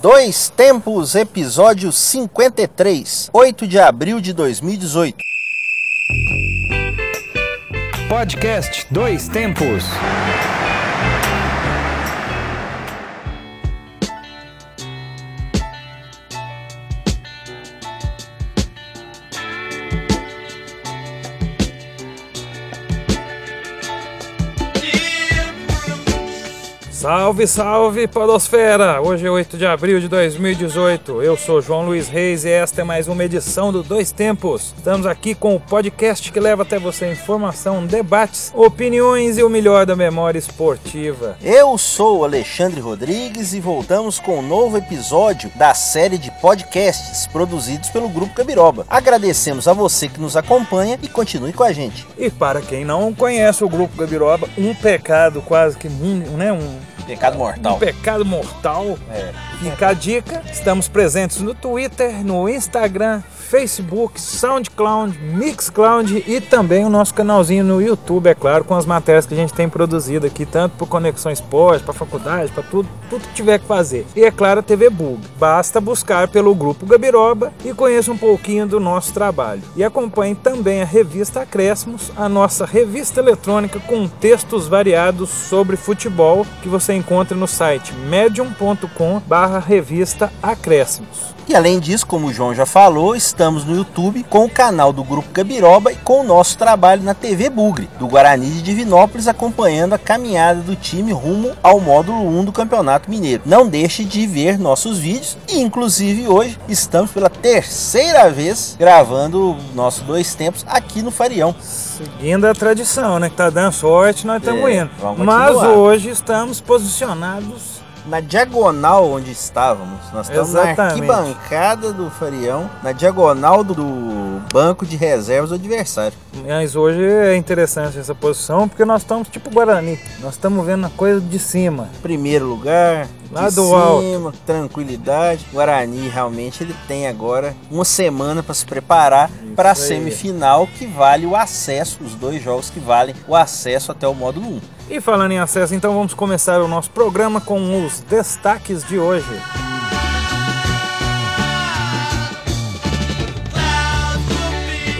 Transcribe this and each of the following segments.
Dois Tempos, episódio 53, 8 de abril de 2018. Podcast Dois Tempos. Salve, salve, Podosfera! Hoje é 8 de abril de 2018. Eu sou João Luiz Reis e esta é mais uma edição do Dois Tempos. Estamos aqui com o podcast que leva até você informação, debates, opiniões e o melhor da memória esportiva. Eu sou Alexandre Rodrigues e voltamos com um novo episódio da série de podcasts produzidos pelo Grupo Cabiroba. Agradecemos a você que nos acompanha e continue com a gente. E para quem não conhece o Grupo Gabiroba, um pecado quase que, né, um Pecado mortal. Pecado mortal. É. Fica a dica. Estamos presentes no Twitter, no Instagram, Facebook, SoundCloud, Mixcloud e também o nosso canalzinho no YouTube, é claro, com as matérias que a gente tem produzido aqui, tanto para Conexão Esporte, para faculdade, para tudo, tudo que tiver que fazer. E é claro, a TV Bug. Basta buscar pelo grupo Gabiroba e conheça um pouquinho do nosso trabalho. E acompanhe também a revista Acréscimos, a nossa revista eletrônica com textos variados sobre futebol que você encontra no site medium.com/barra revista Acréscimos. E além disso, como o João já falou, estamos no YouTube com o canal do Grupo Gabiroba e com o nosso trabalho na TV Bugre, do Guarani de Divinópolis, acompanhando a caminhada do time rumo ao módulo 1 do Campeonato Mineiro. Não deixe de ver nossos vídeos e, inclusive, hoje estamos pela terceira vez gravando o nosso Dois Tempos aqui no Farião. Seguindo a tradição, né? Que tá dando sorte, nós estamos É, indo. Mas hoje estamos posicionados Na diagonal onde estávamos, nós estamos na Exatamente. arquibancada do Farião, na diagonal do banco de reservas do adversário. Mas hoje é interessante essa posição porque nós estamos tipo Guarani. Nós estamos vendo a coisa de cima. primeiro lugar, Lá de do cima, alto. tranquilidade. Guarani realmente ele tem agora uma semana para se preparar para a semifinal que vale o acesso, os dois jogos que valem o acesso até o módulo 1. E falando em acesso, então vamos começar o nosso programa com os destaques de hoje.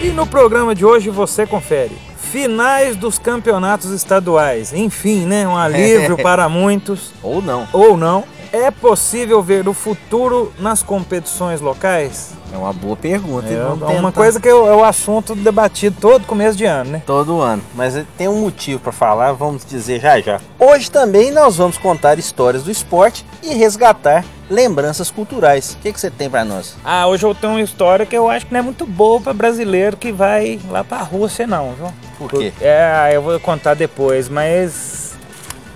E no programa de hoje você confere finais dos campeonatos estaduais. Enfim, né, um alívio para muitos Ou não. ou não. É possível ver o futuro nas competições locais? É uma boa pergunta. É uma tentar coisa que é o assunto debatido todo começo de ano, né? todo ano, mas tem um motivo para falar, vamos dizer já já. Hoje também nós vamos contar histórias do esporte e resgatar lembranças culturais. O que, que você tem para nós? Ah, hoje eu tenho uma história que eu acho que não é muito boa para brasileiro que vai lá pra Rússia, não, viu? Por quê? É, eu vou contar depois, mas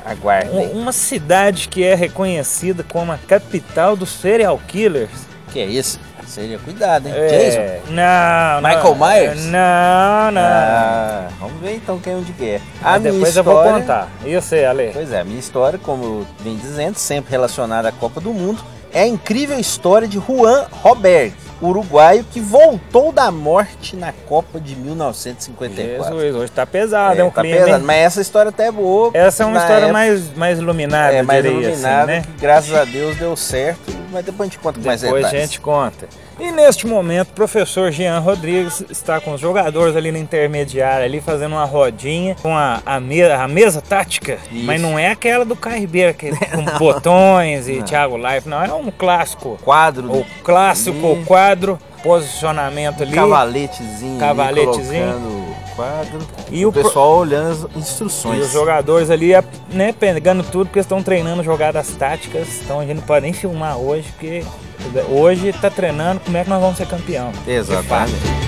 Aguardem. um- uma cidade que é reconhecida como a capital dos serial killers. Que é isso? Seria cuidado, hein? É, Jason? não, não. Michael Myers? Não, não. Ah, vamos ver então quem é onde que é. Mas depois eu vou contar. E você, Ale? Pois é, a minha história, como venho dizendo, sempre relacionada à Copa do Mundo, é a incrível história de Juan Roberg, uruguaio que voltou da morte na Copa de 1954. Jesus, hoje tá pesado, é, um tá clima. pesado, mas essa história até é boa. Essa é uma história época, mais, mais iluminada, é, mais diria iluminada, assim, né? que graças a Deus deu certo, mas depois a gente conta com mais Depois a detalhes. gente conta. E neste momento, o professor Jean Rodrigues está com os jogadores ali na intermediária, ali fazendo uma rodinha com a, a, me- a mesa tática. Isso. Mas não é aquela do Caio Ribeiro, que é com botões e Thiago Life, não. É um clássico. Quadro, O clássico Ih. quadro, posicionamento ali. cavaletezinho, Cavaletezinho. ali, quadro. E o o pro- pessoal olhando as E instruções. os jogadores ali, né, pegando tudo, porque estão treinando jogadas táticas. Então a gente não pode nem filmar hoje, porque hoje tá treinando como é que nós vamos ser campeão. Exatamente.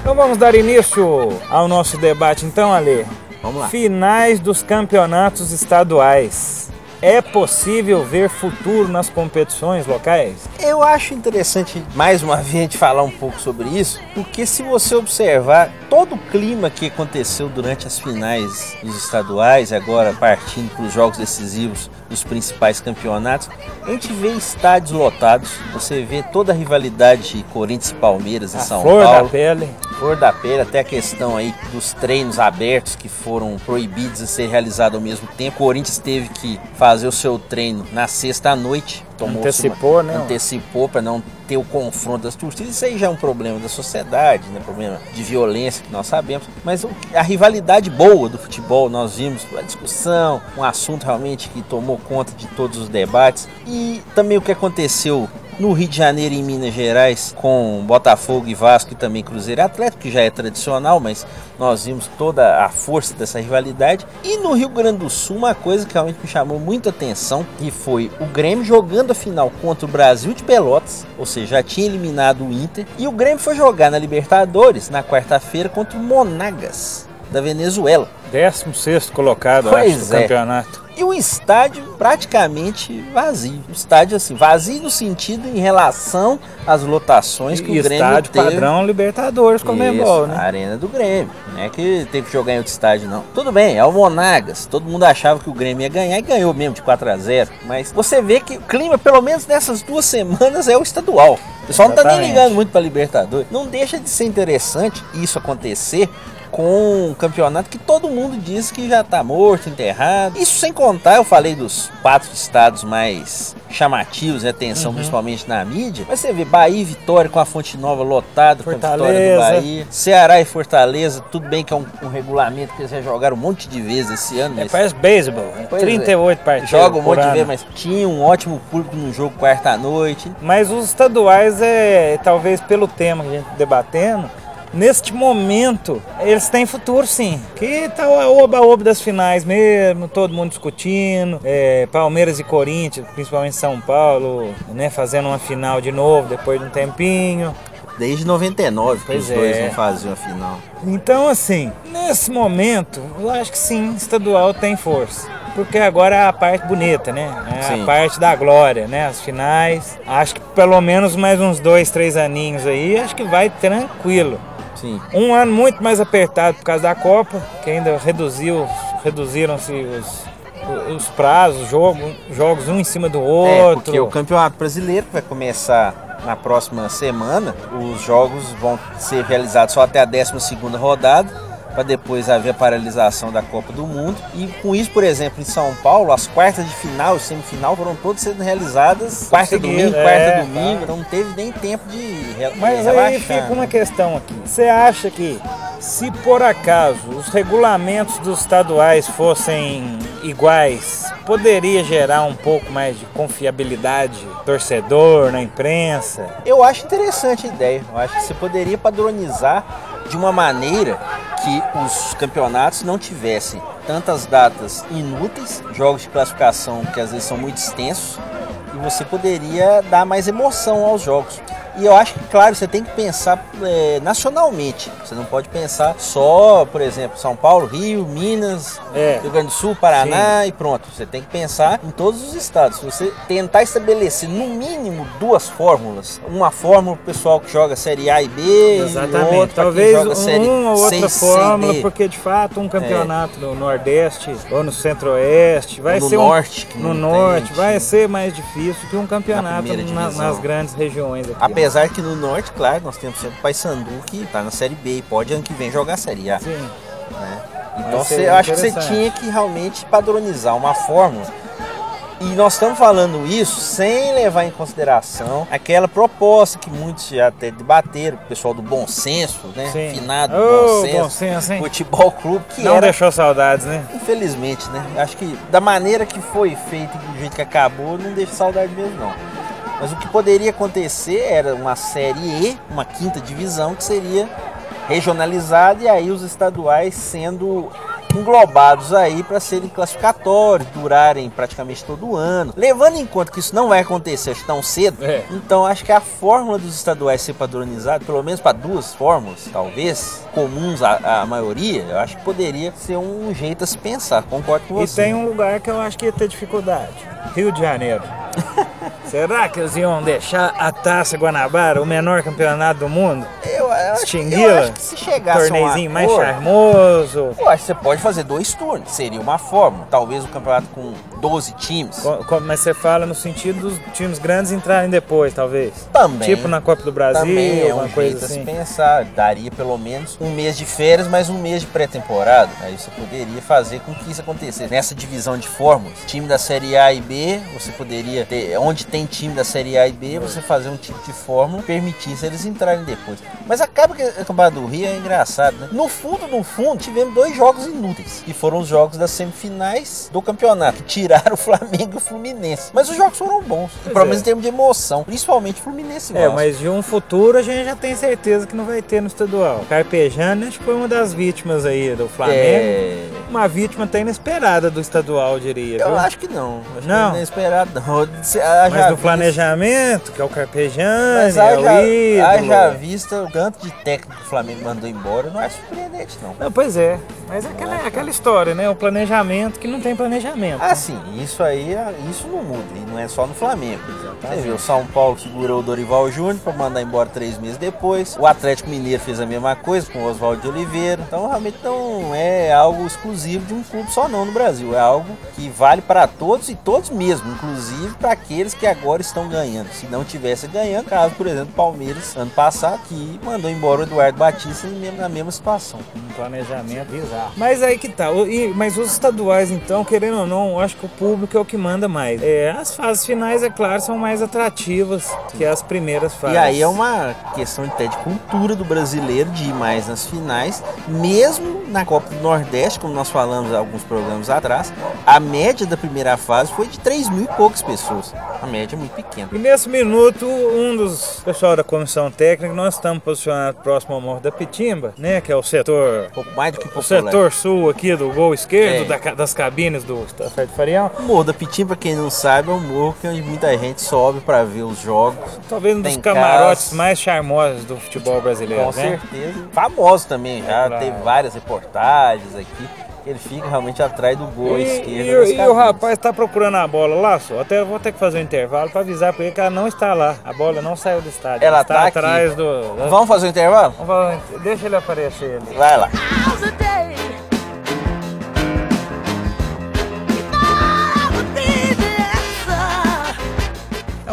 Então vamos dar início ao nosso debate, então, Ale. Vamos lá. Finais dos campeonatos estaduais. É possível ver futuro nas competições locais? Eu acho interessante mais uma vez a gente falar um pouco sobre isso, porque se você observar todo o clima que aconteceu durante as finais dos estaduais, agora partindo para os jogos decisivos dos principais campeonatos, a gente vê estádios lotados, você vê toda a rivalidade de Corinthians e Palmeiras em A São flor Paulo. da pele. Flor da pele, até a questão aí dos treinos abertos que foram proibidos de ser realizados ao mesmo tempo. O Corinthians teve que fazer o seu treino na sexta à noite. Tomou-se Antecipou, uma- né? Antecipou para não ter o confronto das torcidas. Isso aí já é um problema da sociedade, né? Problema de violência que nós sabemos. Mas o- a rivalidade boa do futebol, nós vimos a discussão, um assunto realmente que tomou conta de todos os debates. E também o que aconteceu no Rio de Janeiro e em Minas Gerais, com Botafogo e Vasco e também Cruzeiro e Atlético, que já é tradicional, mas nós vimos toda a força dessa rivalidade. E no Rio Grande do Sul, uma coisa que realmente me chamou muita atenção, que foi o Grêmio jogando a final contra o Brasil de Pelotas, ou seja, já tinha eliminado o Inter, e o Grêmio foi jogar na Libertadores na quarta-feira contra o Monagas da Venezuela. 16 colocado, Pois acho, do é. campeonato. E o estádio praticamente vazio. O estádio assim, vazio no sentido em relação às lotações que E o Grêmio estádio teve. padrão Libertadores com Isso, né? A arena do Grêmio. Não é que teve que jogar em outro estádio, não. Tudo bem, é o Monagas. Todo mundo achava que o Grêmio ia ganhar e ganhou mesmo de 4 a 0 Mas você vê que o clima, pelo menos nessas duas semanas, é o estadual. O pessoal não tá nem Exatamente. ligando muito pra Libertadores. Não deixa de ser interessante isso acontecer com um campeonato que todo mundo diz que já tá morto, enterrado. Isso sem contar, eu falei dos quatro estados mais chamativos, né, atenção Uhum. principalmente na mídia. Mas você vê Bahia e Vitória com a Fonte Nova lotada, com a Vitória do. Bahia. Ceará e Fortaleza, tudo bem que é um, um regulamento que eles já jogaram um monte de vezes esse ano, É, parece beisebol. né? Pois é. 38 partidas. joga um monte de ano. vezes, mas tinha um ótimo público no jogo quarta-noite. Mas os estaduais é talvez pelo tema que a gente tá debatendo. Neste momento, eles têm futuro sim. Que tá o oba-oba das finais mesmo, todo mundo discutindo. é, Palmeiras e Corinthians, principalmente São Paulo, né, fazendo uma final de novo depois de um tempinho. Desde 99 que Pois os dois é. não faziam a final. Então, assim, nesse momento, eu acho que sim, estadual tem força. Porque agora é a parte bonita, né? É a parte da glória, né? As finais. Acho que pelo menos mais uns dois, três aninhos aí, acho que vai tranquilo. Sim. Um ano muito mais apertado por causa da Copa, que ainda reduziu, reduziram-se os, os prazos, jogo, jogos um em cima do É, outro. porque o Campeonato Brasileiro vai começar na próxima semana. Os jogos vão ser realizados só até a 12 rodada, para depois haver a paralisação da Copa do Mundo. E com isso, por exemplo, em São Paulo, as quartas de final e semifinal foram todas sendo realizadas quarta domingo, é, quarta domingo. tá. Então não teve nem tempo de re- Mas relaxar, aí fica uma né? questão aqui. Você acha que se por acaso os regulamentos dos estaduais fossem iguais, poderia gerar um pouco mais de confiabilidade torcedor na imprensa? Eu acho interessante a ideia. Eu acho que você poderia padronizar de uma maneira que os campeonatos não tivessem tantas datas inúteis, jogos de classificação que às vezes são muito extensos, e você poderia dar mais emoção aos jogos. E eu acho que, claro, você tem que pensar é, nacionalmente. Você não pode pensar só, por exemplo, São Paulo, Rio, Minas, É. Rio Grande do Sul, Paraná e pronto. Você tem que pensar em todos os estados. Se você tentar estabelecer no mínimo duas fórmulas, uma fórmula pro pessoal que joga Série A e B, e outra Talvez joga Série uma ou outra C, C fórmula, D. porque de fato um campeonato no Nordeste ou no Centro-Oeste vai No ser um- Norte, que no Norte vai ser mais difícil que um campeonato na- divisão. nas grandes regiões aqui. Apesar que no Norte, claro, nós temos sempre o Paysandu que tá na Série B e pode ano que vem jogar a Série A. Sim. né? Então você, eu acho que você tinha que realmente padronizar uma fórmula. E nós estamos falando isso sem levar em consideração aquela proposta que muitos já até debateram, o pessoal do bom senso, né? Sim. Finado Ô, bom senso, bom senso, futebol clube, que Não era, deixou saudades, né? infelizmente, né? Acho que da maneira que foi feito e do jeito que acabou, não deixa saudade mesmo, não. Mas o que poderia acontecer era uma série E, uma quinta divisão, que seria regionalizada e aí os estaduais sendo englobados aí para serem classificatórios, durarem praticamente todo ano. Levando em conta que isso não vai acontecer tão cedo, É. então acho que a fórmula dos estaduais ser padronizado, pelo menos para duas fórmulas, talvez, comuns à, à maioria, eu acho que poderia ser um jeito a se pensar. Concordo com E você. tem um lugar que eu acho que ia ter dificuldade. Rio de Janeiro. Será que eles iam deixar a Taça Guanabara, o menor campeonato do mundo? Eu, eu acho, eu acho que se chegasse a um mais charmoso. Eu acho que você pode fazer dois turnos, seria uma forma. Talvez um campeonato com 12 times. Co- co- Mas você fala no sentido dos times grandes entrarem depois, talvez. Também. Tipo na Copa do Brasil, Também é um jeito coisa a se assim. pensar. Daria pelo menos um mês de férias, mais um mês de pré-temporada. Aí você poderia fazer com que isso acontecesse. Nessa divisão de fórmulas, time da Série A e B, você poderia ter. Onde tem time da Série A e B, você fazer um tipo de fórmula e permitir se eles entrarem depois. Mas acaba que a Campeonato do Rio é engraçado, né? No fundo, no fundo, tivemos dois jogos inúteis. Que foram os jogos das semifinais do campeonato. Que tiraram o Flamengo e o Fluminense. Mas os jogos foram bons. Pelo é. menos em termos de emoção. Principalmente o Fluminense e É, Vasco. mas de um futuro a gente já tem certeza que não vai ter no estadual. Carpejano acho que foi uma das vítimas aí do Flamengo. É... Uma vítima até inesperada do estadual, eu diria. Eu viu? acho que não. Acho Não? que é esperado, não. Mas do planejamento, que é o Carpejano, Mas é o ídolo. haja vista o tanto de técnico que o Flamengo mandou embora, não é surpreendente, não. Não, pois é, mas é aquela, aquela história, né? O planejamento que não tem planejamento. Ah, sim, isso aí, é- isso não muda, e não é só no Flamengo. Você vê, o São Paulo segurou o Dorival Júnior para mandar embora três meses depois. O Atlético Mineiro fez a mesma coisa com o Oswaldo de Oliveira. Então, realmente não é algo exclusivo de um clube só não no Brasil. É algo que vale para todos e todos mesmo, inclusive para aqueles que agora estão ganhando. Se não tivesse ganhando, caso, por exemplo, Palmeiras, ano passado, que mandou embora o Eduardo Batista na mesma situação. Um planejamento bizarro. Mas aí que tá. e- mas os estaduais, então, querendo ou não, eu acho que o público é o que manda mais. É, as fases finais, é claro, são mais atrativas que as primeiras fases. E aí é uma questão até de cultura do brasileiro de ir mais nas finais, mesmo na Copa do Nordeste, como nós falamos alguns programas atrás, a média da primeira fase foi de 3 mil e poucas pessoas. A média é muito pequena. E nesse minuto, um dos pessoal da comissão técnica, nós estamos posicionados próximo ao Morro da Pitimba, né? Que é o setor. Um pouco mais do que O popular. setor sul aqui do gol esquerdo, É. da das cabines do Fred Farial. O Morro da Pitim, pra quem não sabe, é um morro que onde muita gente sobe pra ver os jogos. Talvez um dos camarotes casa. mais charmosos do futebol brasileiro, Com né? certeza. Famoso também, já claro. teve várias reportagens aqui. Ele fica realmente atrás do gol E, esquerdo. e- e o rapaz tá procurando a bola lá só. Até eu vou ter que fazer um intervalo pra avisar pra ele que ela não está lá. A bola não saiu do estádio. Ela está tá aqui. atrás do. Vamos fazer o intervalo? Vamos fazer um- Deixa ele aparecer ali. Vai lá.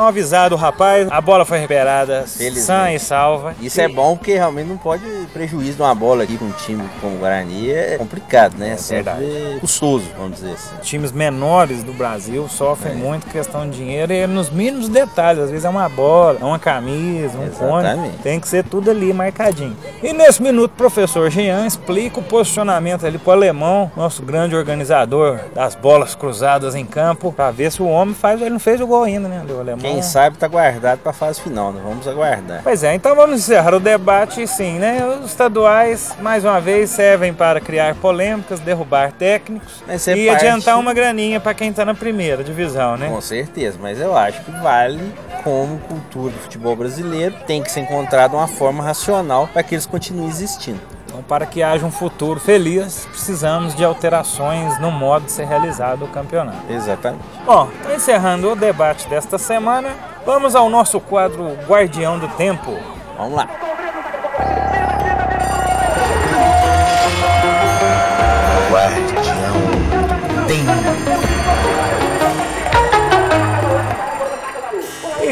É um avisado, rapaz. A bola foi recuperada, Felizmente. sã e salva. Isso é bom porque realmente não pode prejuízo de uma bola aqui com um time como o Guarani é complicado, né? É sempre custoso, vamos dizer assim. Times menores do Brasil sofrem muito com questão de dinheiro e nos mínimos detalhes. Às vezes é uma bola, é uma camisa, um fone. Tem que ser tudo ali marcadinho. E nesse minuto, o professor Jean explica o posicionamento ali pro alemão, nosso grande organizador das bolas cruzadas em campo, pra ver se o homem faz. Ele não fez o gol ainda, né? O alemão. Quem sabe tá guardado pra fase final, né? Vamos aguardar. Pois é, então vamos encerrar o debate, sim, né? Os estaduais, mais uma vez, servem para criar polêmicas, derrubar técnicos é e parte- adiantar uma graninha para quem tá na primeira divisão, né? Com certeza, mas eu acho que vale como cultura do futebol brasileiro, tem que ser encontrada uma forma racional para que eles continuem existindo. Então, para que haja um futuro feliz, precisamos de alterações no modo de ser realizado o campeonato. Exatamente. Bom, encerrando o debate desta semana, vamos ao nosso quadro Guardião do Tempo. Vamos lá.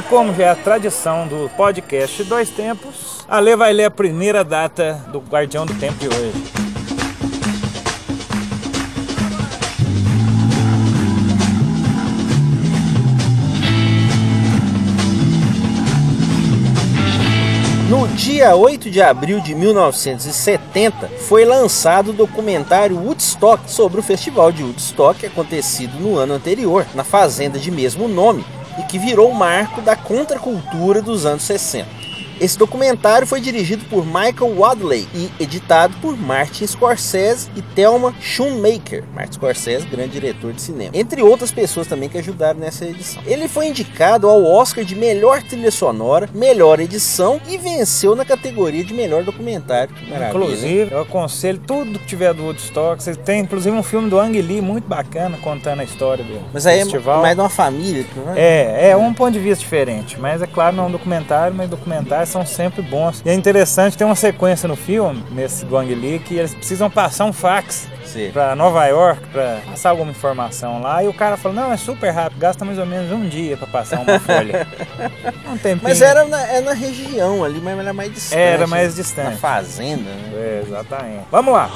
Como já é a tradição do podcast Dois Tempos, a Lê vai ler a primeira data do Guardião do Tempo de hoje. No dia 8 de abril de 1970, foi lançado o documentário Woodstock sobre o festival de Woodstock acontecido no ano anterior, na fazenda de mesmo nome, e que virou o marco da contracultura dos anos 60. Esse documentário foi dirigido por Michael Wadley e editado por Martin Scorsese e Thelma Schoonmaker. Martin Scorsese, grande diretor de cinema. Entre outras pessoas também que ajudaram nessa edição. Ele foi indicado ao Oscar de melhor trilha sonora, melhor edição e venceu na categoria de melhor documentário. Inclusive, eu aconselho tudo que tiver do Woodstock. Você tem inclusive um filme do Ang Lee muito bacana contando a história do Mas aí festival. é mais de uma família. é? É, é um ponto de vista diferente, mas é claro, não é um documentário, mas documentários são sempre bons. E é interessante, tem uma sequência no filme, nesse do Ang Lee, que eles precisam passar um fax pra Nova York pra passar alguma informação lá, e o cara falou, não, é super rápido, gasta mais ou menos um dia pra passar uma folha. um tempinho. Mas era na, é na região ali, mas era mais distante. Era mais Na distante. fazenda, né? É, exatamente. Vamos lá.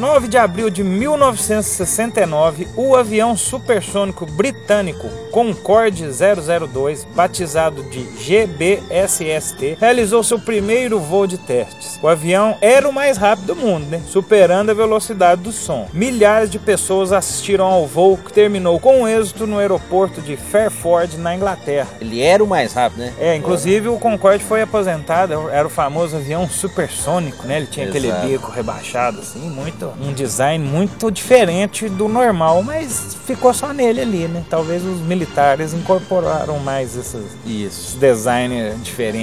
Em 9 de abril de 1969, o avião supersônico britânico Concorde 002, batizado de GBSST, realizou seu primeiro voo de testes. O avião era o mais rápido do mundo, né? superando a velocidade do som. Milhares de pessoas assistiram ao voo que terminou com êxito no aeroporto de Fairford, na Inglaterra. Ele era o mais rápido, né? É, inclusive o Concorde foi aposentado, era o famoso avião supersônico, né? Ele tinha aquele Exato. bico rebaixado, assim, muito. Um design muito diferente do normal, mas ficou só nele ali, né? Talvez os militares incorporaram mais esses, Isso. esses designs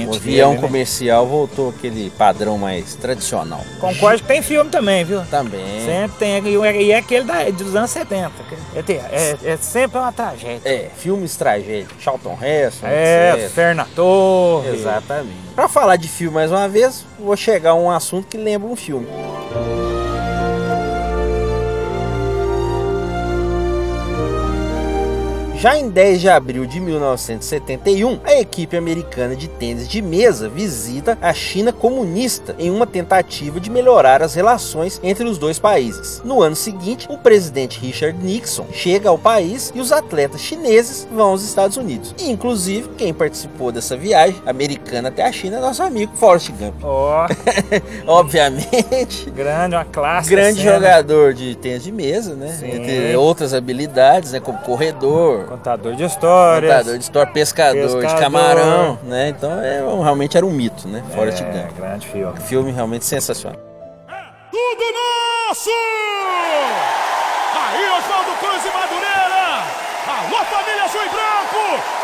O avião dele, né? comercial voltou aquele padrão mais tradicional. Concorde tem filme também, viu? Também. Sempre tem, e é aquele da, dos anos 70. que É, é- é sempre uma tragédia. É, filmes tragédia. Charlton Heston, É, etc. Fernando Torre. Exatamente. Pra falar de filme mais uma vez, vou chegar a um assunto que lembra um filme. Já em 10 de abril de 1971, a equipe americana de tênis de mesa visita a China comunista em uma tentativa de melhorar as relações entre os dois países. No ano seguinte, o presidente Richard Nixon chega ao país e os atletas chineses vão aos Estados Unidos. E, inclusive, quem participou dessa viagem americana até a China é nosso amigo Forrest Gump. Ó, Obviamente, grande, uma classe. grande cena. jogador de tênis de mesa, né? Sim. Entre outras habilidades, né? Como corredor, Contador de histórias. contador de história, pescador, de Pescador. camarão, né? Então, é, realmente era um mito, né? Forrest é, Gump. grande filme. Filme realmente sensacional. Tudo nosso! Aí, Oswaldo Cruz e Madureira! Alô, família Azul e Branco!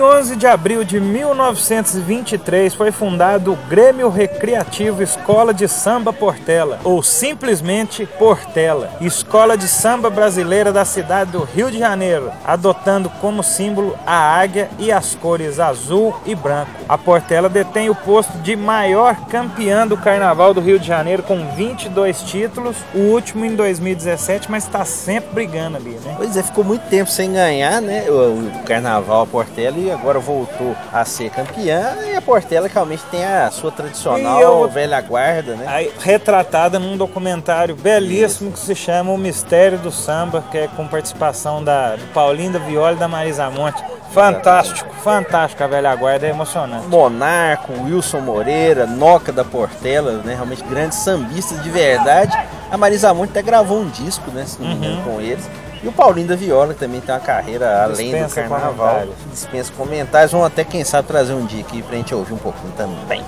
Em 11 de abril de 1923 foi fundado o Grêmio Recreativo Escola de Samba Portela, ou simplesmente Portela, escola de samba brasileira da cidade do Rio de Janeiro, adotando como símbolo a águia e as cores azul e branco. A Portela detém o posto de maior campeã do Carnaval do Rio de Janeiro com 22 títulos, o último em 2017, mas está sempre brigando ali, né? Pois é, ficou muito tempo sem ganhar, né? O, Carnaval a Portela e agora voltou a ser campeã. E a Portela realmente tem a sua tradicional eu- velha guarda, né? Aí, retratada num documentário belíssimo que se chama O Mistério do Samba, que é com participação da do Paulinho da Viola e da Marisa Monte. Fantástico, fantástico a velha guarda, é emocionante. Monarco, Wilson Moreira, Noca da Portela, né? Realmente grandes sambistas de verdade. A Marisa Monte até gravou um disco, né? Se não me engano, Uhum. com eles. E o Paulinho da Viola também tem uma carreira além Dispensa do carnaval. comentários. Dispensa comentários. Vamos até, quem sabe, trazer um dia aqui pra gente ouvir um pouquinho também.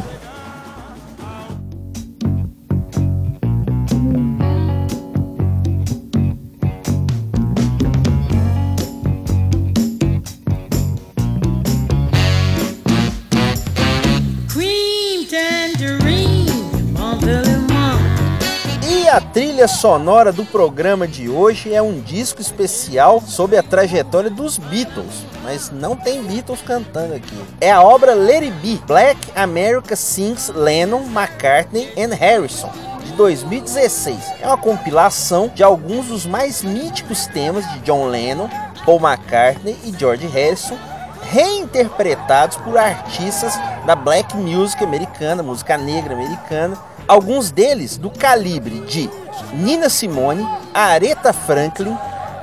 Trilha sonora do programa de hoje é um disco especial sobre a trajetória dos Beatles, mas não tem Beatles cantando aqui. É a obra Let Be, Black America Sings Lennon, McCartney and Harrison. De 2016. É uma compilação de alguns dos mais míticos temas de John Lennon, Paul McCartney e George Harrison, reinterpretados por artistas da black music americana, música negra americana, alguns deles do calibre de Nina Simone, Aretha Franklin,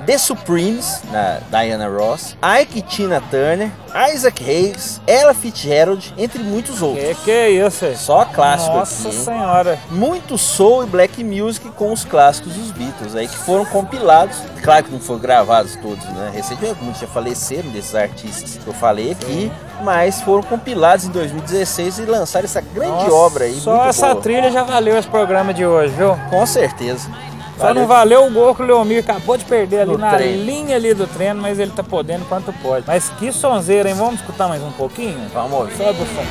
The Supremes, na Diana Ross, Ike Tina Turner, Isaac Hayes, Ella Fitzgerald, entre muitos outros. Que que é isso? aí? Só clássico Nossa aqui, senhora. muito soul e black music com os clássicos dos Beatles aí que foram compilados. Claro que não foram gravados todos, né? Recentemente muitos já faleceram desses artistas que eu falei aqui, mas foram compilados em 2016 e lançaram essa grande Nossa, obra aí. Só essa boa. trilha já valeu esse programa de hoje, viu? Com certeza. Só não valeu o gol que o Leomir acabou de perder ali No na treino. linha ali do treino, mas ele tá podendo quanto pode. Mas que sonzeira, hein? Vamos escutar mais um pouquinho? Vamos. Sobe o som.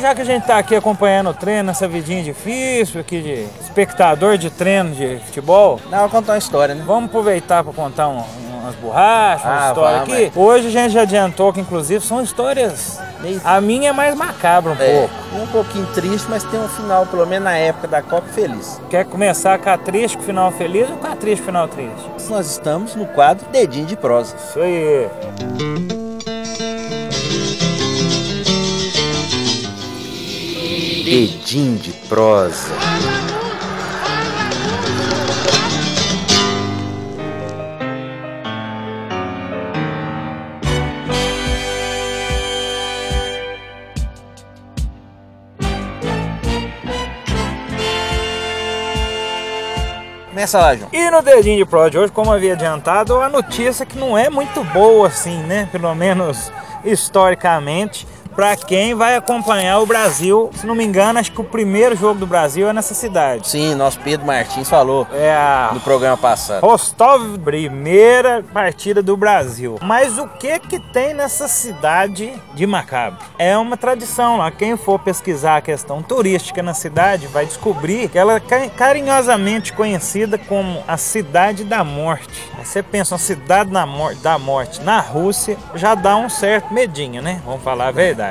Já que a gente tá aqui acompanhando o treino, essa vidinha difícil aqui de espectador de treino de futebol, Não, vou contar uma história, né? vamos aproveitar para contar um- umas borrachas, uma Ah, história vamos, aqui. Hoje a gente já adiantou que inclusive são histórias. A minha é mais macabra um É, pouco. um pouquinho triste, mas tem um final, pelo menos na época da Copa, feliz. Quer começar com a triste, com o final feliz ou com a triste, com o final triste? Nós estamos no quadro Dedinho de Prosa. Isso aí. Dedinho de Prosa. Começa lá, João. E no dedinho de pró de hoje, como havia adiantado, a notícia que não é muito boa assim, né? Pelo menos historicamente, para quem vai acompanhar o Brasil. Se não me engano, acho que o primeiro jogo do Brasil é nessa cidade. Sim, nosso Pedro Martins falou É a no programa passado. Rostov, primeira partida do Brasil. Mas o que que tem nessa cidade de Macabro? É uma tradição lá. Quem for pesquisar a questão turística na cidade vai descobrir que ela é ca- carinhosamente conhecida como a Cidade da Morte. Aí você pensa, uma cidade da morte na Rússia já dá um certo medinho, né? Vamos falar a verdade.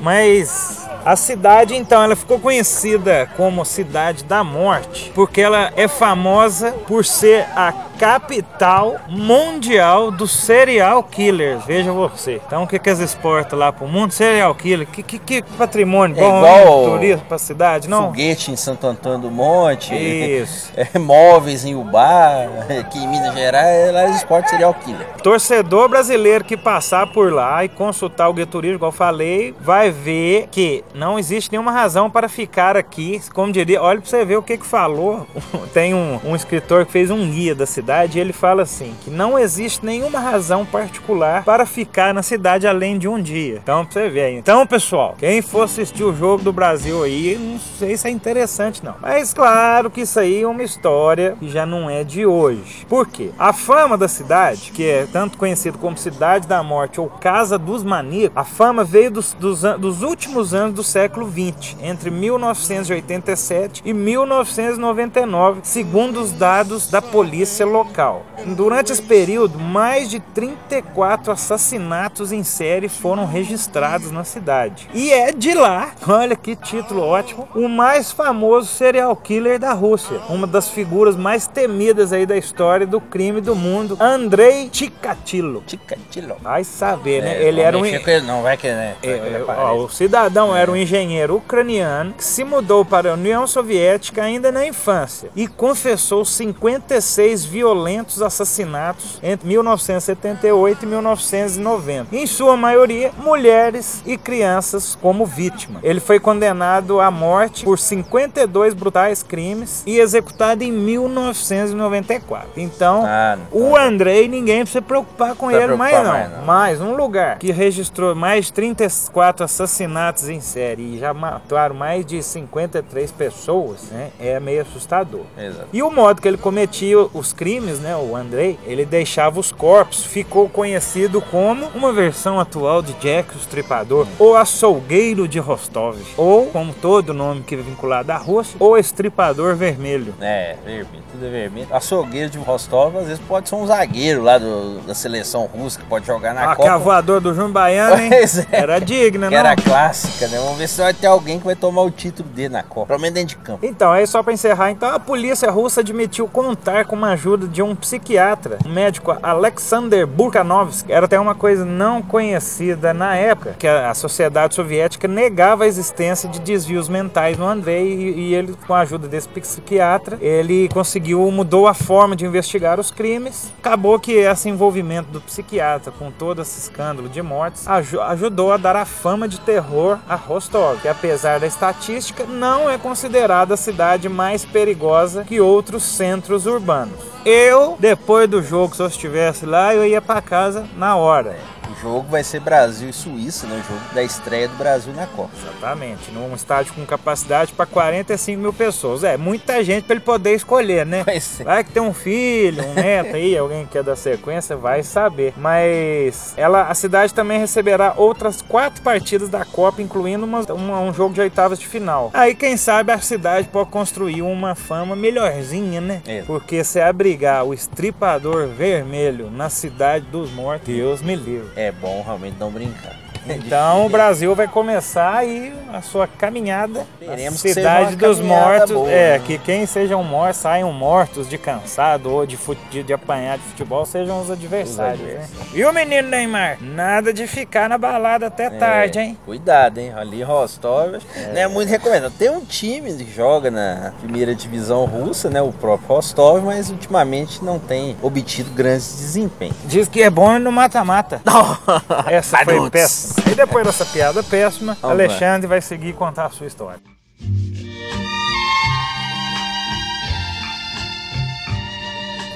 Mas a cidade, então, ela ficou conhecida como Cidade da Morte porque ela é famosa por ser a capital mundial dos serial killers. Veja você. Então, o que, que eles exportam lá pro mundo? Serial killer. Que, que, que patrimônio É bom, igual turismo pra cidade, não? Foguete em Santo Antônio do Monte. Isso. É, móveis em Ubá, aqui em Minas Gerais, lá eles exportam serial killer. Torcedor brasileiro que passar por lá e consultar o Guia Turismo, igual eu falei, vai ver que não existe nenhuma razão para ficar aqui. Como diria, olha pra você ver o que que falou. Tem um, um escritor que fez um guia da cidade e ele fala assim: que não existe nenhuma razão particular para ficar na cidade além de um dia. Então, pra você ver aí. Então, pessoal, quem for assistir o jogo do Brasil aí, não sei se é interessante, não. Mas claro que isso aí é uma história que já não é de hoje. Por quê? A fama da cidade, que é tanto conhecido como Cidade da Morte ou Casa dos Maníacos, a fama veio dos, dos, dos últimos anos do século XX, entre 1987 e 1999, segundo os dados da polícia local. Durante esse período, mais de 34 assassinatos em série foram registrados na cidade. E é de lá, olha que título ótimo, o mais famoso serial killer da Rússia, uma das figuras mais temidas aí da história do crime do mundo, Andrei Chikatilo. Ticatilo. Vai saber, né? É, ele era um não, vai que, né? É, é ó, o cidadão é. era um engenheiro ucraniano que se mudou para a União Soviética ainda na infância e confessou 56 violentos assassinatos entre 1978 e 1990. Em sua maioria, mulheres e crianças como vítima. Ele foi condenado à morte por 52 brutais crimes e executado em 1994. Então, ah, o tá Andrei, ninguém precisa preocupar com ele preocupar mais, não. mais não. Mais um lugar que registrou mais 36 quatro assassinatos em série e já mataram mais de 53 pessoas, né? É meio assustador. Exato. E o modo que ele cometia os crimes, né? O Andrei, ele deixava os corpos, ficou conhecido como uma versão atual de Jack o Estripador, hum. ou açougueiro de Rostov, ou, como todo nome que é vinculado à Rússia, ou estripador vermelho. É, vermelho, tudo é vermelho. Açougueiro de Rostov, às vezes pode ser um zagueiro lá do, da seleção russa que pode jogar na ah, Copa. Que é voador do Jumbo Baiano, hein? Pois é. Era digna, Que não? era clássica, né? Vamos ver se vai ter alguém que vai tomar o título dele na Copa. Pelo menos dentro de campo. Então, aí só pra encerrar, então a polícia russa admitiu contar com uma ajuda de um psiquiatra, o médico Alexander Burkanovsky. Era até uma coisa não conhecida na época, que a sociedade soviética negava a existência de desvios mentais no Andrei e, e ele, com a ajuda desse psiquiatra, ele conseguiu, mudou a forma de investigar os crimes. Acabou que esse envolvimento do psiquiatra com todo esse escândalo de mortes aju- ajudou a dar a fama de terror a Rostov, que apesar da estatística, não é considerada a cidade mais perigosa que outros centros urbanos. Eu, depois do jogo, se eu estivesse lá, eu ia pra casa na hora. O jogo vai ser Brasil e Suíça, né? O jogo da estreia do Brasil na Copa. Exatamente, num estádio com capacidade para 45 mil pessoas. É, muita gente para ele poder escolher, né? Vai ser. Vai que tem um filho, um neto aí, alguém que quer dar sequência, vai saber. Mas ela, a cidade também receberá outras quatro partidas da Copa, incluindo uma- uma- um jogo de oitavas de final. Aí, quem sabe, a cidade pode construir uma fama melhorzinha, né? É. Porque se abrigar o estripador vermelho na cidade dos mortos, Deus me livre. É bom realmente não brincar. Então o Brasil vai começar aí a sua caminhada Esperemos na cidade dos mortos. boa, é, né? que quem sejam mortos, saiam mortos de cansado ou de, de, de apanhar de futebol, sejam os adversários. Os né? adversários. E o menino Neymar? Nada de ficar na balada até tarde, hein? É, Cuidado, hein? Ali Rostov não é muito recomendado. Tem um time que joga na primeira divisão russa, né? O próprio Rostov, mas ultimamente não tem obtido grandes desempenhos. Diz que é bom no mata-mata. Essa foi péssima. E depois dessa piada péssima, Alexandre vai seguir contar a sua história.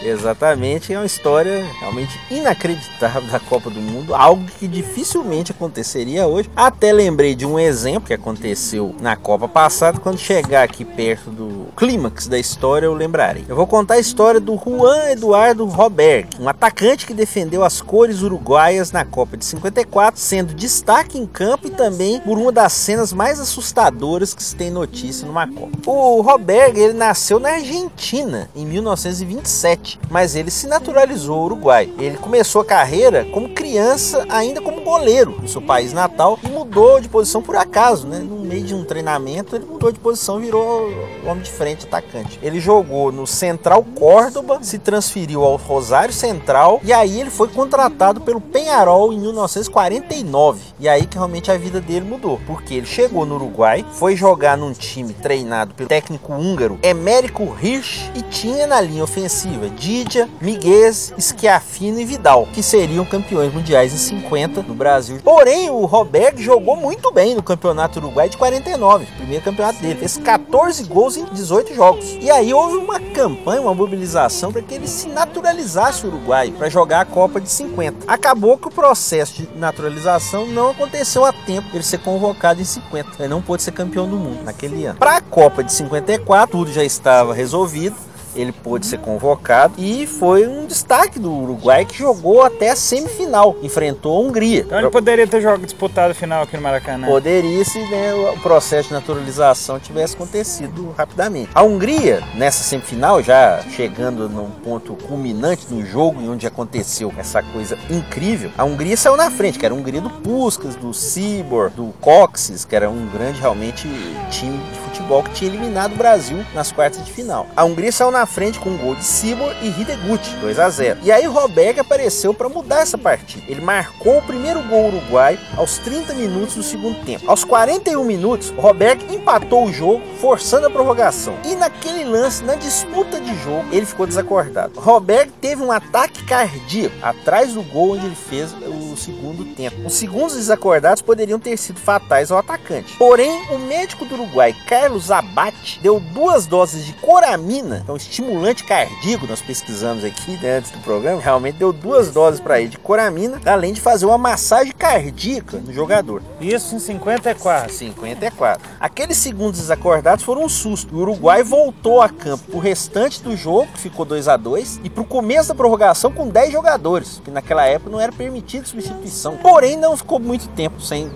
Exatamente, é uma história realmente inacreditável da Copa do Mundo, algo que dificilmente aconteceria hoje. Até lembrei de um exemplo que aconteceu na Copa passada, quando chegar aqui perto do clímax da história eu lembrarei. Eu vou contar a história do Juan Eduardo Roberg, um atacante que defendeu as cores uruguaias na Copa de 54, sendo destaque em campo e também por uma das cenas mais assustadoras que se tem notícia numa Copa. O Roberg, ele nasceu na Argentina em 1927, mas ele se naturalizou uruguai. Ele começou a carreira como criança, ainda como goleiro no seu país natal e mudou de posição por acaso, né? No meio de um treinamento, ele mudou de posição, virou homem de frente, atacante. Ele jogou no Central Córdoba, se transferiu ao Rosário Central e aí ele foi contratado pelo Penharol em 1949. E aí que realmente a vida dele mudou, porque ele chegou no Uruguai, foi jogar num time treinado pelo técnico húngaro Emérico Hirsch e tinha na linha ofensiva Didia, Miguel, Schiaffino e Vidal, que seriam campeões mundiais em 50 no Brasil. Porém, o Roberto jogou muito bem no Campeonato Uruguai de 49, primeiro campeonato dele, fez 14 gols em 18 jogos. E aí houve uma campanha, uma mobilização para que ele se naturalizasse uruguaio para jogar a Copa de 50. Acabou que o processo de naturalização não aconteceu a tempo ele ser convocado em 50. Ele não pôde ser campeão do mundo naquele ano. Para a Copa de 54, tudo já estava resolvido ele pôde ser convocado e foi um destaque do Uruguai que jogou até a semifinal, enfrentou a Hungria. Então ele poderia ter jogado disputado a final aqui no Maracanã. Poderia se né, o processo de naturalização tivesse acontecido rapidamente. A Hungria, nessa semifinal, já chegando num ponto culminante no jogo, em onde aconteceu essa coisa incrível, a Hungria saiu na frente, que era a Hungria do Puskas, do Cibor, do Coxes, que era um grande realmente time de futebol que tinha eliminado o Brasil nas quartas de final. A Hungria saiu na frente com um gol de Cibor e Hideguchi, 2 a 0. E aí o Roberg apareceu para mudar essa partida. Ele marcou o primeiro gol uruguai aos 30 minutos do segundo tempo. Aos 41 minutos, o Roberg empatou o jogo, forçando a prorrogação. E naquele lance, na disputa de jogo, ele ficou desacordado. O Roberg teve um ataque cardíaco atrás do gol onde ele fez o segundo tempo. Os segundos desacordados poderiam ter sido fatais ao atacante. Porém, o médico do Uruguai, Carlos Abate, deu duas doses de coramina, um estimulante cardíaco, nós pesquisamos aqui né, antes do programa, realmente deu duas doses para ele de coramina, além de fazer uma massagem cardíaca no jogador. Isso em 54. 54. Aqueles segundos desacordados foram um susto. O Uruguai voltou a campo pro restante do jogo, que ficou 2 a 2 e pro começo da prorrogação com 10 jogadores, que naquela época não era permitido substituição. Porém, não ficou muito tempo sem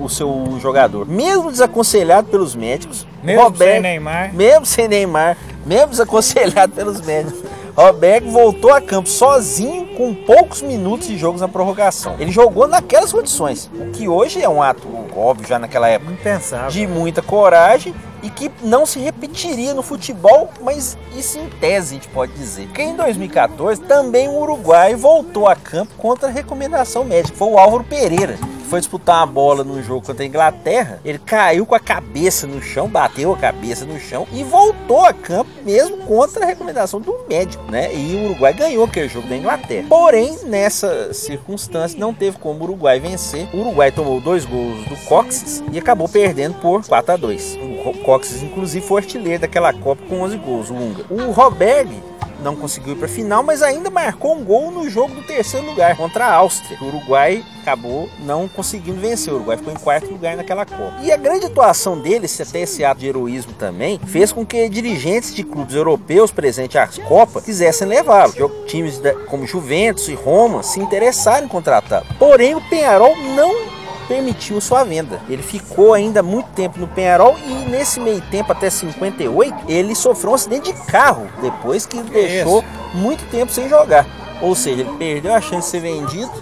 o, seu jogador. Mesmo desaconselhado pelos médicos, Mesmo Roberto, sem Neymar. mesmo sem Neymar, mesmo desaconselhado pelos médicos, Roberto voltou a campo sozinho com poucos minutos de jogos na prorrogação. Ele jogou naquelas condições, o que hoje é um ato óbvio já naquela época Impensável. de muita coragem e que não se repetiria no futebol, mas isso em tese a gente pode dizer. Porque em 2014 também o Uruguai voltou a campo contra a recomendação médica. Foi o Álvaro Pereira. Foi disputar uma bola num jogo contra a Inglaterra, ele caiu com a cabeça no chão, bateu a cabeça no chão e voltou a campo mesmo contra a recomendação do médico, né? E o Uruguai ganhou aquele jogo da Inglaterra. Porém, nessa circunstância, não teve como o Uruguai vencer. O Uruguai tomou dois gols do Coxes e acabou perdendo por 4 a 2 O Coxes, inclusive, foi artilheiro daquela Copa com 11 gols, o húngaro. O Roberg não conseguiu ir para a final, mas ainda marcou um gol no jogo do terceiro lugar contra a Áustria. O Uruguai acabou não conseguindo vencer. O Uruguai ficou em quarto lugar naquela Copa. E a grande atuação dele, até esse ato de heroísmo também, fez com que dirigentes de clubes europeus presentes às Copas quisessem levá-lo. Times como Juventus e Roma se interessaram em contratá-lo. Porém, o Penharol não permitiu sua venda. Ele ficou ainda muito tempo no Penharol e nesse meio tempo, até 58, ele sofreu um acidente de carro depois que deixou muito tempo sem jogar. Ou seja, ele perdeu a chance de ser vendido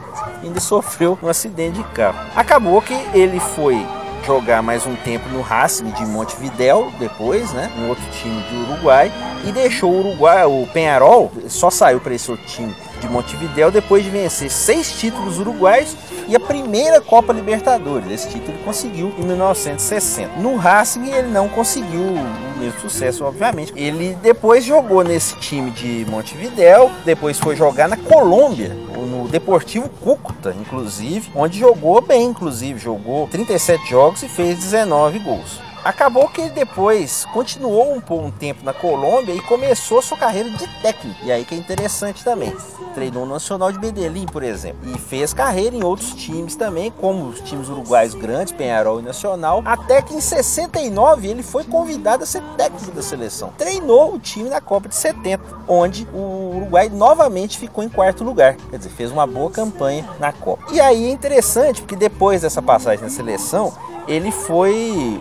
e ainda sofreu um acidente de carro. Acabou que ele foi jogar mais um tempo no Racing de Montevidéu, depois, né? Um outro time do Uruguai. E deixou o Uruguai, o Penharol, só saiu para esse outro time de Montevidéu depois de vencer seis títulos uruguaios e a primeira Copa Libertadores. Esse título ele conseguiu em 1960. No Racing ele não conseguiu o mesmo sucesso, obviamente. Ele depois jogou nesse time de Montevidéu, depois foi jogar na Colômbia, no Deportivo Cúcuta, inclusive, onde jogou bem, inclusive, jogou 37 jogos e fez 19 gols. Acabou que ele depois continuou um, um tempo na Colômbia e começou sua carreira de técnico. E aí que é interessante também. Treinou no Nacional de Medellín, por exemplo. E fez carreira em outros times também, como os times uruguaios grandes, Penharol e Nacional. Até que em 69 ele foi convidado a ser técnico da seleção. Treinou o time na Copa de 70, onde o Uruguai novamente ficou em quarto lugar. Quer dizer, fez uma boa campanha na Copa. E aí é interessante, porque depois dessa passagem na seleção, ele foi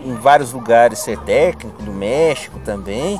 em vários lugares ser técnico, no México também,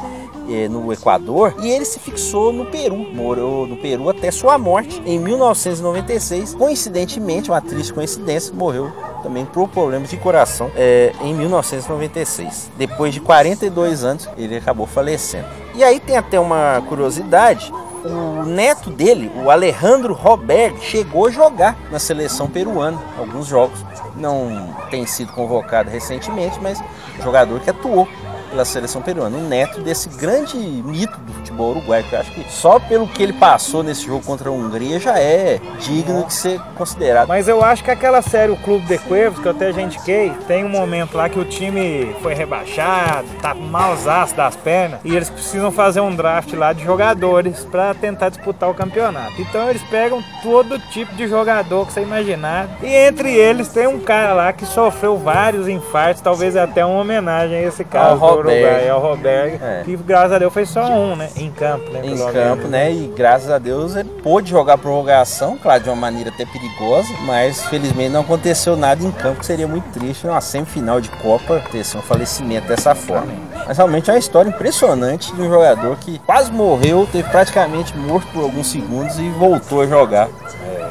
eh, no Equador, e ele se fixou no Peru, morou no Peru até sua morte em 1996. Coincidentemente, uma triste coincidência, morreu também por problemas de coração eh, em 1996. Depois de 42 anos, ele acabou falecendo. E aí tem até uma curiosidade. O neto dele, o Alejandro Roberg, chegou a jogar na seleção peruana alguns jogos. Não tem sido convocado recentemente, mas jogador que atuou pela seleção peruana. Um neto desse grande mito do futebol uruguaio, que eu acho que só pelo que ele passou nesse jogo contra a Hungria já é digno de ser considerado. Mas eu acho que aquela série, o Clube de Cuervos, que eu até já indiquei, tem um momento lá que o time foi rebaixado, tá malzaço das pernas, e eles precisam fazer um draft lá de jogadores pra tentar disputar o campeonato. Então eles pegam todo tipo de jogador que você imaginar, e entre eles tem um cara lá que sofreu vários infartos, talvez até uma homenagem a esse cara do Uruguai, Roberg. ao Roberg, É. que graças a Deus foi só um, né? Em campo, né? em campo, né? E graças a Deus ele pôde jogar a prorrogação, claro, de uma maneira até perigosa, mas felizmente não aconteceu nada em campo, que seria muito triste numa semifinal de Copa ter um falecimento dessa forma. Mas realmente é uma história impressionante de um jogador que quase morreu, teve praticamente morto por alguns segundos e voltou a jogar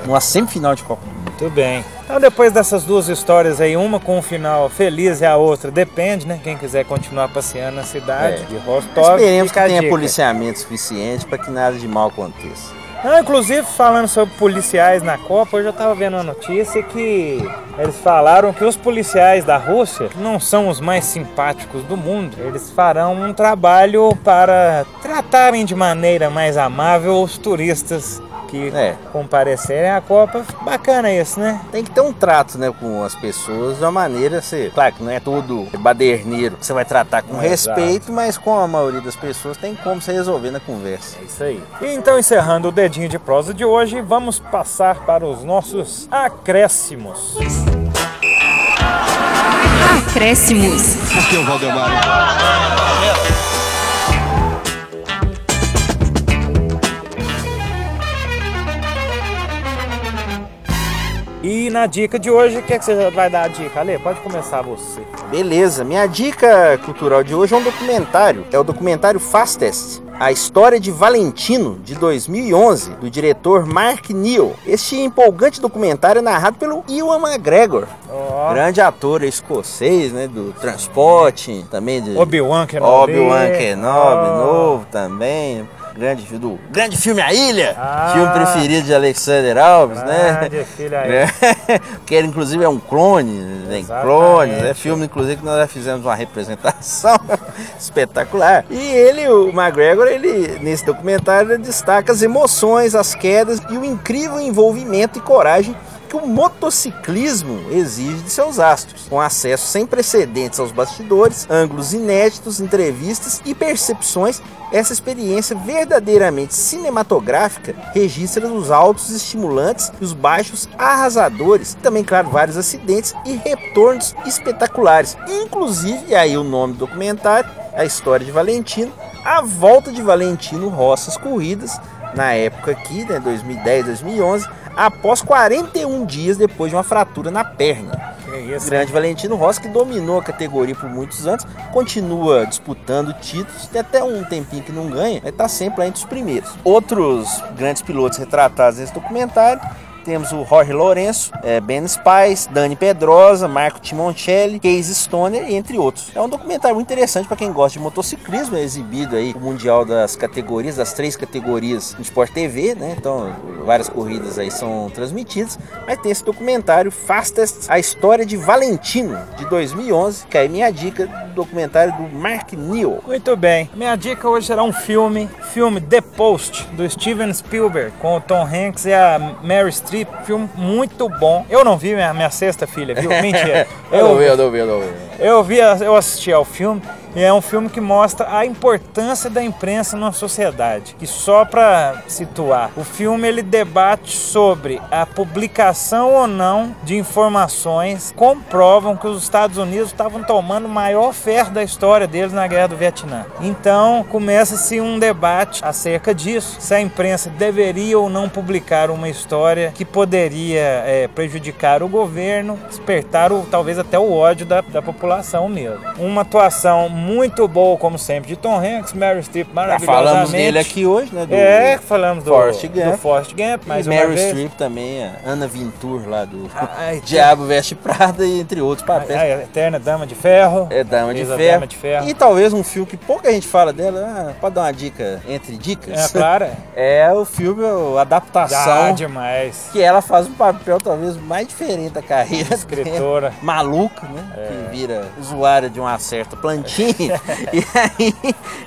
numa semifinal de Copa. Muito bem. Então depois dessas duas histórias aí, uma com um final feliz e a outra depende, né? Quem quiser continuar passeando na cidade É. de Rostov. Esperemos que tenha policiamento suficiente para que nada de mal aconteça. Não, inclusive falando sobre policiais na Copa, eu já estava vendo uma notícia que eles falaram que os policiais da Rússia que não são os mais simpáticos do mundo. Eles farão um trabalho para tratarem de maneira mais amável os turistas que É. comparecerem à Copa. Bacana isso, né? Tem que ter um trato, né, com as pessoas de uma maneira, você, claro que não é todo baderneiro que você vai tratar com É, respeito, mas com a maioria das pessoas tem como você resolver na conversa. É isso aí. E então, encerrando o dedinho de prosa de hoje, vamos passar para os nossos acréscimos. Acréscimos. Aqui é o Valdemar. E na dica de hoje, o que, é que você vai dar a dica? Ale, pode começar você. Beleza, minha dica cultural de hoje é um documentário. É o documentário Fastest. A história de Valentino, de 2011, do diretor Mark Neal. Este empolgante documentário é narrado pelo Ewan McGregor, Ó, grande ator escocês, né, do transporte, também de Obi-Wan Kenobi. Obi-Wan Kenobi, Ó. novo também. Grande, do grande filme A Ilha, Ah. filme preferido de Alexander Alves, né? Que ele, inclusive é um clone, né? Clones, é filme inclusive que nós já fizemos uma representação espetacular. E ele, o McGregor, ele nesse documentário ele destaca as emoções, as quedas e o incrível envolvimento e coragem que o motociclismo exige de seus astros, com acesso sem precedentes aos bastidores, ângulos inéditos, entrevistas e percepções. Essa experiência verdadeiramente cinematográfica registra os altos estimulantes e os baixos arrasadores, também, claro, vários acidentes e retornos espetaculares. Inclusive, e aí o nome do documentário, a história de Valentino, a volta de Valentino Roças Corridas, na época aqui, né, 2010, 2011, após 41 dias depois de uma fratura na perna. Isso, Grande Valentino Rossi, que dominou a categoria por muitos anos, continua disputando títulos, tem até um tempinho que não ganha, mas está sempre lá entre os primeiros. Outros grandes pilotos retratados nesse documentário. Temos o Jorge Lourenço, eh, Ben Spice, Dani Pedrosa, Marco Timoncelli, Case Stoner, entre outros. É um documentário muito interessante para quem gosta de motociclismo, é exibido aí o Mundial das categorias, das três categorias no Sport TV, né? Então, várias corridas aí são transmitidas. Mas tem esse documentário Fastest, a história de Valentino, de 2011, que é minha dica do documentário do Mark Neal. Muito bem. Minha dica hoje será um filme, filme The Post, do Steven Spielberg, com o Tom Hanks e a Mary Streep. Filme muito bom. Eu não vi minha, minha sexta filha, viu? Mentira. eu vi, eu vi, eu vi. Eu vi, eu assisti ao filme é um filme que mostra a importância da imprensa na sociedade. E só para situar, o filme ele debate sobre a publicação ou não de informações que comprovam que os Estados Unidos estavam tomando o maior ferro da história deles na Guerra do Vietnã. Então começa-se um debate acerca disso, se a imprensa deveria ou não publicar uma história que poderia é, prejudicar o governo, despertar o, talvez até o ódio da, da população mesmo. Uma atuação muito boa, como sempre, de Tom Hanks, Meryl Streep Já maravilhosamente. falamos dele aqui hoje, né? do- É, falamos do Forrest Gump. do Forrest Gump, mais e uma Meryl vez. Streep também, a Ana Vintour lá do Diabo Veste Prada, e entre outros A, papéis. a Eterna Dama de Ferro. É Dama de, a Ferro. Dama de Ferro. E talvez um filme que pouca gente fala dela, ah, pode dar uma dica entre É dicas? claro. É o filme, a adaptação. Ah, demais. que ela faz um papel talvez mais diferente da carreira Escritora. dela. maluca, né? Que vira usuária de uma certa plantinha. e aí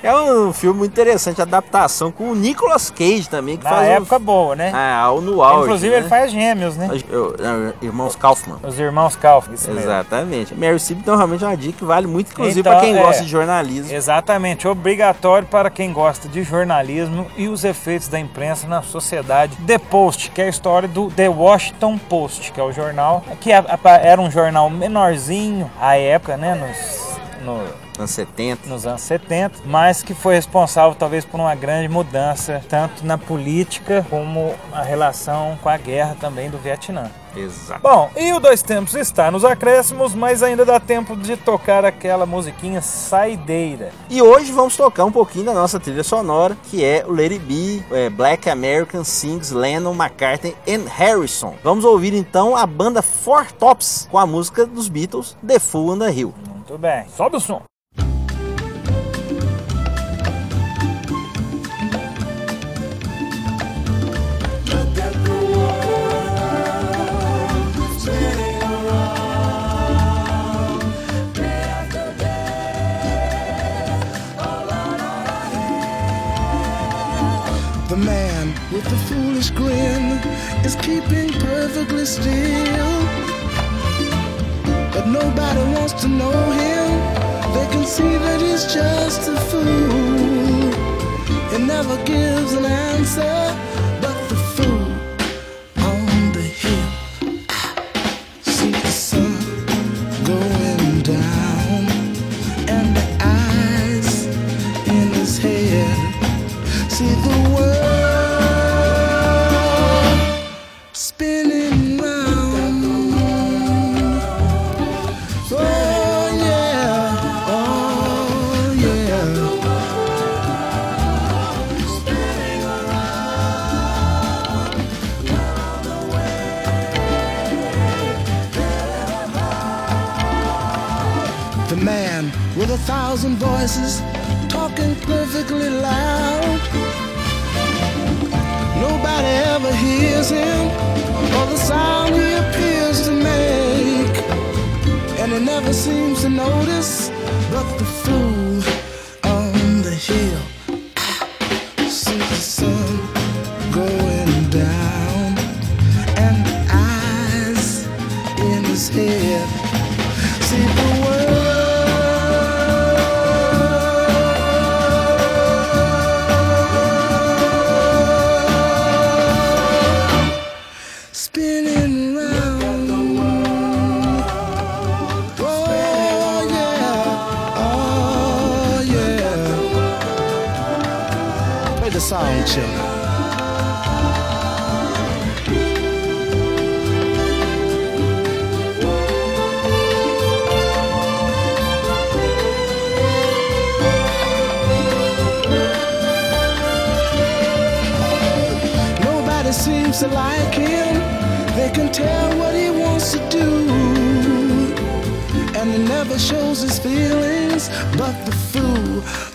é um filme muito interessante, adaptação com o Nicolas Cage também, que Na faz época um, boa, né? ah, no auge, Inclusive né? ele faz gêmeos, né? Eu- eu- Irmãos Kaufman. Os irmãos Kaufman. Isso mesmo. Exatamente. Mary Streep então realmente é uma dica que vale muito, inclusive Então, para quem é. gosta de jornalismo. Exatamente, obrigatório para quem gosta de jornalismo e os efeitos da imprensa na sociedade. The Post, que é a história do The Washington Post, que é o jornal, que era um jornal menorzinho à época, né, nos, no- Anos 70. nos anos 70, mas que foi responsável talvez por uma grande mudança, tanto na política como a relação com a guerra também do Vietnã. Exato. Bom, e o Dois Tempos está nos acréscimos, mas ainda dá tempo de tocar aquela musiquinha saideira. E hoje vamos tocar um pouquinho da nossa trilha sonora, que é o Lady B, é, Black American Sings Lennon, McCartney and Harrison. Vamos ouvir então a banda Four Tops com a música dos Beatles, The Fool on the Hill. Muito bem, sobe o som. Is keeping perfectly still. But nobody wants to know him. They can see that he's just a fool. He never gives an answer, the song, children. Nobody seems to like him. They can tell what he wants to do. And he never shows his feelings. But the fool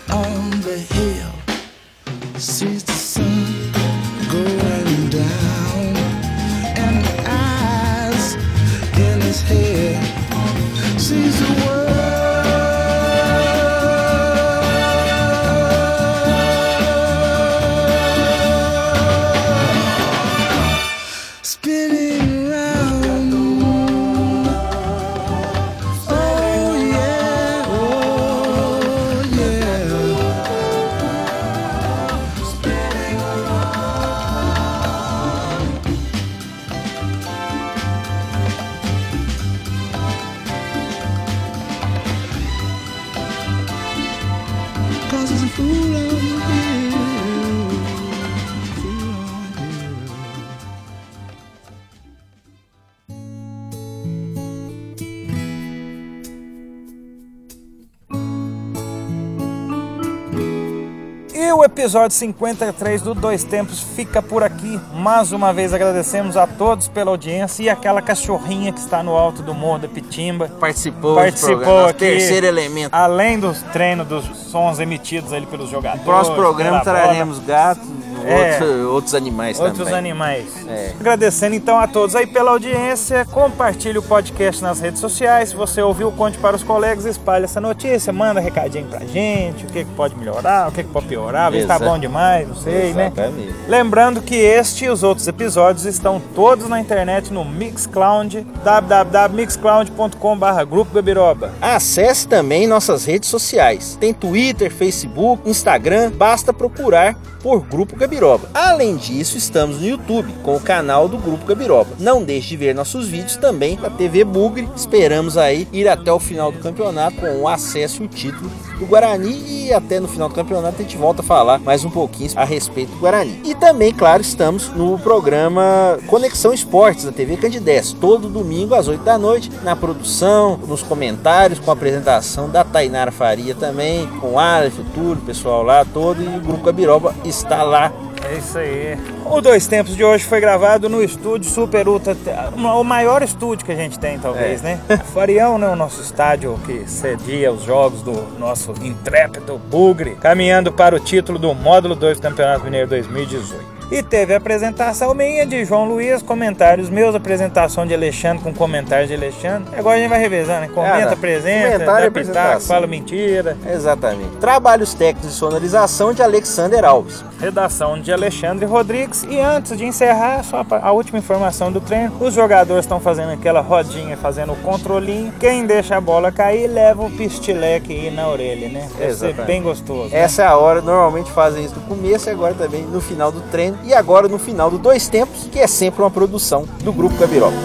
E o episódio 53 do Dois Tempos fica por aqui. Mais uma vez agradecemos a todos pela audiência e aquela cachorrinha que está no alto do Morro da Pitimba. Participou, Participou aqui. terceiro elemento. Além dos treinos dos sons emitidos ali pelos jogadores. Próximo programa traremos gatos, É. outro- outros animais Outros também. animais. É. Agradecendo então a todos aí pela audiência. Compartilhe o podcast nas redes sociais. Se você ouviu, conte para os colegas, espalhe essa notícia, manda recadinho pra gente, o que, que pode melhorar, o que, que pode piorar, vê se tá bom demais, não sei, né? Exatamente. Lembrando que este e os outros episódios estão todos na internet no Mixcloud, www.mixcloud.com.br Grupo Gabiroba. Acesse também nossas redes sociais. Tem Twitter, Facebook, Instagram, basta procurar por Grupo Gabiroba. Além disso, estamos no YouTube com o canal do Grupo Gabiroba. Não deixe de ver nossos vídeos também na TV Bugre. Esperamos aí ir até o final do campeonato com o acesso e o título do Guarani e até no final do campeonato a gente volta a falar mais um pouquinho a respeito do Guarani. E também, claro, estamos no programa Conexão Esportes da TV Candidez, todo domingo às 8 da noite, na produção, nos comentários, com a apresentação da Tainara Faria também, com o Aleph, Túlio, o pessoal lá todo, e o Grupo Gabiroba está lá. É isso aí. O Dois Tempos de hoje foi gravado no estúdio Super Ultra, o maior estúdio que a gente tem, talvez, É. né? Farião, né? O nosso estádio que cedia os jogos do nosso intrépido Bugre, caminhando para o título do Módulo 2 do Campeonato Mineiro 2018. E teve a apresentação minha de João Luiz, comentários meus, apresentação de Alexandre com comentários de Alexandre. Agora a gente vai revezando, né? Comenta, apresenta, comentário dá pitaco, apresentação. fala mentira. Exatamente. Trabalhos técnicos de sonorização de Alexander Alves. Redação de Alexandre Rodrigues. E antes de encerrar, só a última informação do treino. Os jogadores estão fazendo aquela rodinha, fazendo o controlinho. Quem deixa a bola cair, leva o pistileque aí na orelha, né? Deve ser Exatamente. bem gostoso. né? Essa é a hora, normalmente fazem isso no começo e agora também no final do treino. E agora no final do Dois Tempos, que é sempre uma produção do Grupo Gabiroba.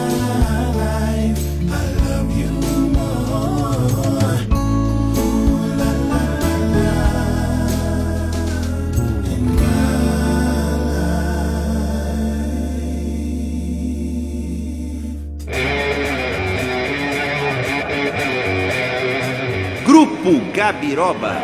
Grupo Gabiroba.